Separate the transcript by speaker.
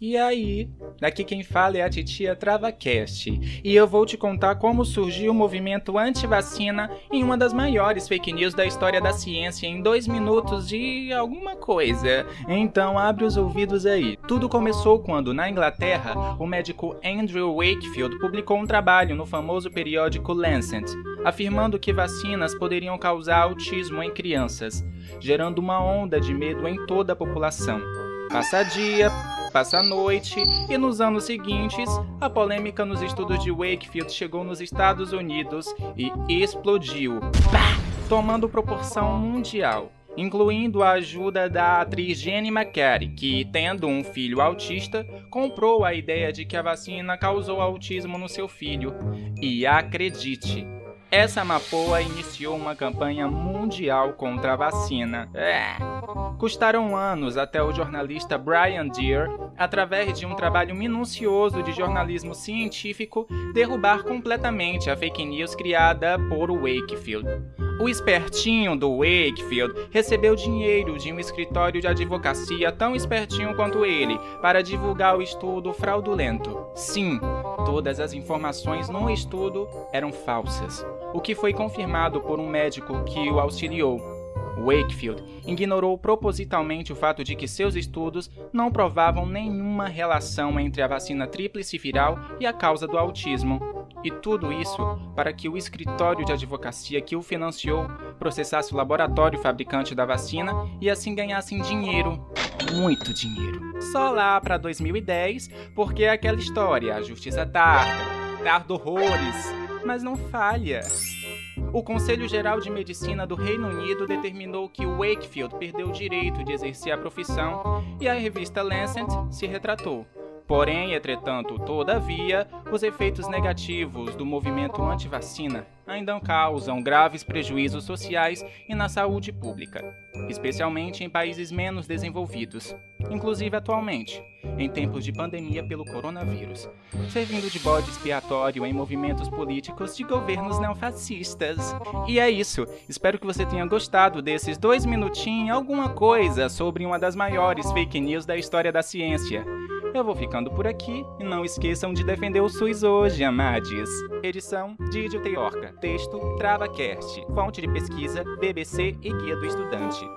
Speaker 1: E aí, daqui quem fala é a titia TravaCast, e eu vou te contar como surgiu o movimento anti-vacina em uma das maiores fake news da história da ciência em dois minutos de alguma coisa. Então abre os ouvidos aí. Tudo começou quando, na Inglaterra, o médico Andrew Wakefield publicou um trabalho no famoso periódico Lancet, afirmando que vacinas poderiam causar autismo em crianças, gerando uma onda de medo em toda a população. Passa dia, passa a noite, e nos anos seguintes, a polêmica nos estudos de Wakefield chegou nos Estados Unidos e explodiu, tomando proporção mundial. Incluindo a ajuda da atriz Jenny McCarthy, que, tendo um filho autista, comprou a ideia de que a vacina causou autismo no seu filho. E acredite, essa mapoa iniciou uma campanha mundial contra a vacina. É. Custaram anos até o jornalista Brian Deere, através de um trabalho minucioso de jornalismo científico, derrubar completamente a fake news criada por Wakefield. O espertinho do Wakefield recebeu dinheiro de um escritório de advocacia tão espertinho quanto ele para divulgar o estudo fraudulento. Sim, todas as informações no estudo eram falsas o que foi confirmado por um médico que o auxiliou. Wakefield ignorou propositalmente o fato de que seus estudos não provavam nenhuma relação entre a vacina tríplice viral e a causa do autismo. E tudo isso para que o escritório de advocacia que o financiou processasse o laboratório fabricante da vacina e assim ganhassem dinheiro, muito dinheiro. Só lá para 2010, porque é aquela história, a justiça tarda, tarda horrores, mas não falha. O Conselho Geral de Medicina do Reino Unido determinou que Wakefield perdeu o direito de exercer a profissão e a revista Lancet se retratou. Porém, entretanto, todavia, os efeitos negativos do movimento anti-vacina ainda causam graves prejuízos sociais e na saúde pública, especialmente em países menos desenvolvidos, inclusive atualmente, em tempos de pandemia pelo coronavírus, servindo de bode expiatório em movimentos políticos de governos neofascistas. E é isso, espero que você tenha gostado desses dois minutinhos alguma coisa sobre uma das maiores fake news da história da ciência. Eu vou ficando por aqui e não esqueçam de defender o SUS hoje, amades. Edição Didio Teorca. Texto TravaCast. Fonte de pesquisa BBC e Guia do Estudante.